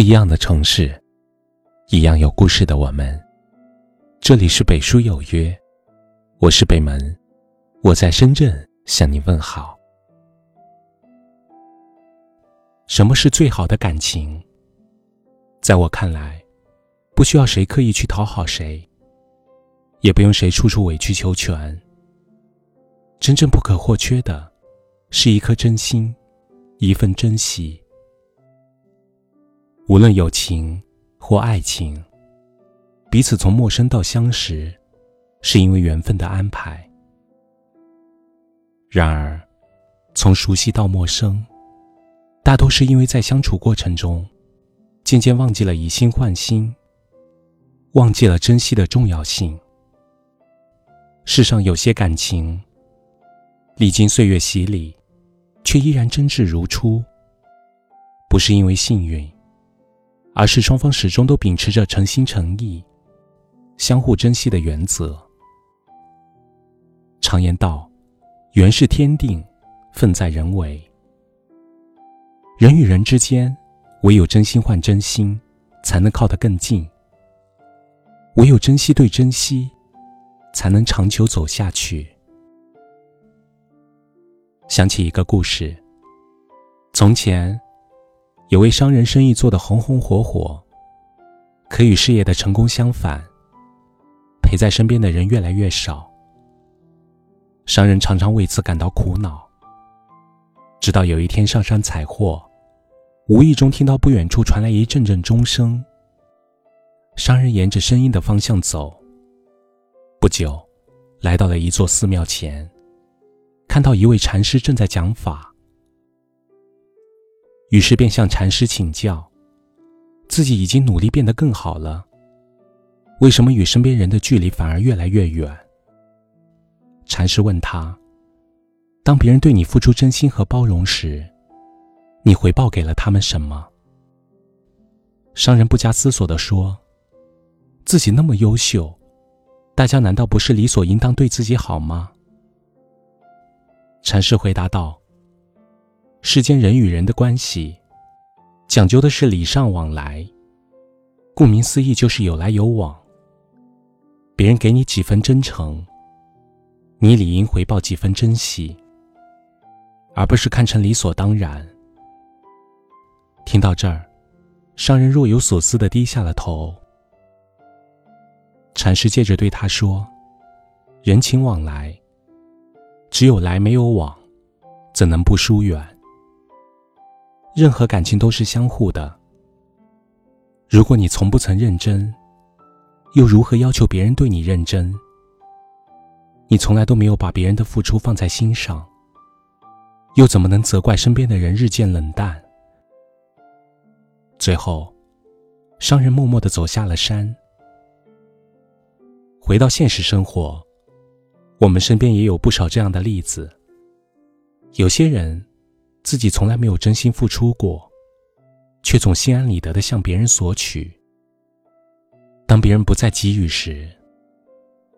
不一样的城市，一样有故事的我们。这里是北书有约，我是北门，我在深圳向你问好。什么是最好的感情？在我看来，不需要谁刻意去讨好谁，也不用谁处处委曲求全。真正不可或缺的，是一颗真心，一份珍惜。无论友情或爱情，彼此从陌生到相识，是因为缘分的安排。然而，从熟悉到陌生，大多是因为在相处过程中，渐渐忘记了以心换心，忘记了珍惜的重要性。世上有些感情，历经岁月洗礼，却依然真挚如初，不是因为幸运。而是双方始终都秉持着诚心诚意、相互珍惜的原则。常言道：“缘是天定，份在人为。”人与人之间，唯有真心换真心，才能靠得更近；唯有珍惜对珍惜，才能长久走下去。想起一个故事：从前。有位商人生意做得红红火火，可与事业的成功相反，陪在身边的人越来越少。商人常常为此感到苦恼。直到有一天上山采货，无意中听到不远处传来一阵阵钟声。商人沿着声音的方向走，不久，来到了一座寺庙前，看到一位禅师正在讲法。于是便向禅师请教，自己已经努力变得更好了，为什么与身边人的距离反而越来越远？禅师问他：“当别人对你付出真心和包容时，你回报给了他们什么？”商人不加思索地说：“自己那么优秀，大家难道不是理所应当对自己好吗？”禅师回答道。世间人与人的关系，讲究的是礼尚往来。顾名思义，就是有来有往。别人给你几分真诚，你理应回报几分珍惜，而不是看成理所当然。听到这儿，商人若有所思的低下了头。禅师接着对他说：“人情往来，只有来没有往，怎能不疏远？”任何感情都是相互的。如果你从不曾认真，又如何要求别人对你认真？你从来都没有把别人的付出放在心上，又怎么能责怪身边的人日渐冷淡？最后，商人默默的走下了山。回到现实生活，我们身边也有不少这样的例子。有些人。自己从来没有真心付出过，却总心安理得的向别人索取。当别人不再给予时，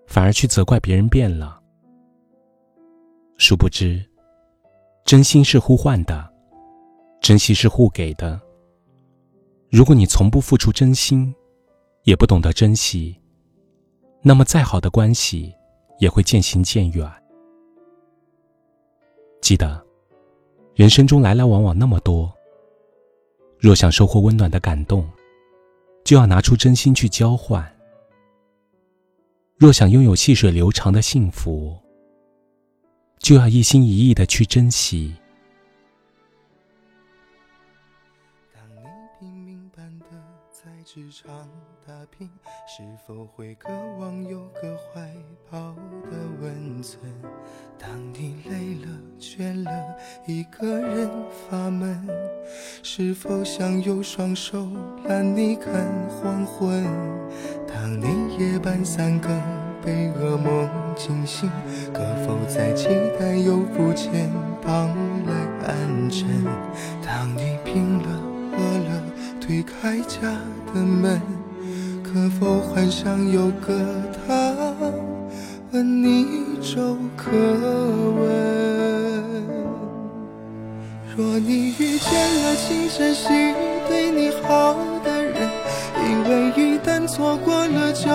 反而去责怪别人变了。殊不知，真心是互换的，珍惜是互给的。如果你从不付出真心，也不懂得珍惜，那么再好的关系，也会渐行渐远。记得。人生中来来往往那么多，若想收获温暖的感动，就要拿出真心去交换；若想拥有细水流长的幸福，就要一心一意的去珍惜。职场打拼，是否会渴望有个怀抱的温存？当你累了倦了，一个人发闷，是否想有双手揽你看黄昏？当你夜半三更被噩梦惊醒，可否再期待有副肩膀来安枕？当你病了饿了推开家的门，可否幻想有个他？问你粥可温？若你遇见了情深心对你好的人，因为一旦错过了就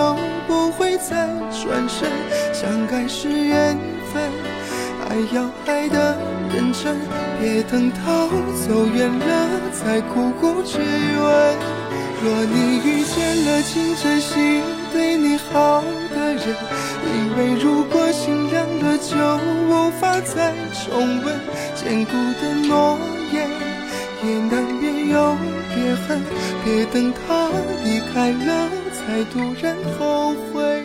不会再转身。相爱是缘分，爱要爱的认真，别等到走远了再苦苦追问。若你遇见了请真心对你好的人，因为如果心凉了就无法再重温坚固的诺言，也难免有别恨。别等他离开了才突然后悔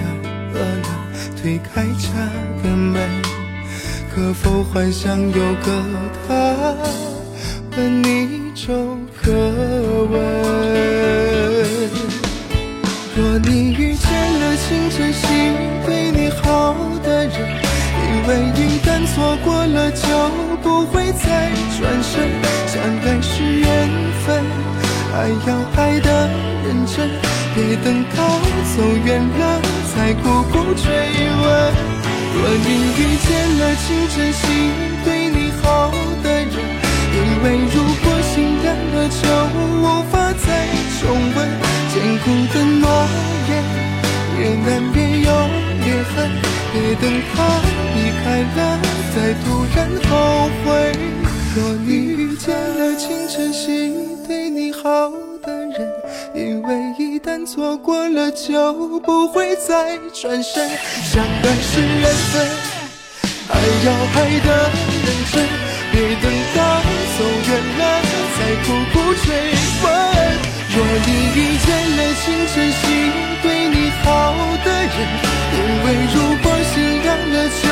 了，推开家的门，可否幻想有个他问你粥可温？若你遇见了请真心对你好的人，因为一旦错过了就不会再转身。相爱是缘分，爱要爱的认真，别等到走远了才苦苦追问。若你遇见了请真心对你好的人，因为如果心凉了就无法再重温。坚固的诺言，也难免有裂痕。别等他好的人，因为一旦错过了就不会再转身。相爱是缘分，爱要爱的认真。别等到走远了，再苦苦追问。若你遇见了请珍惜对你好的人，因为如果心凉了就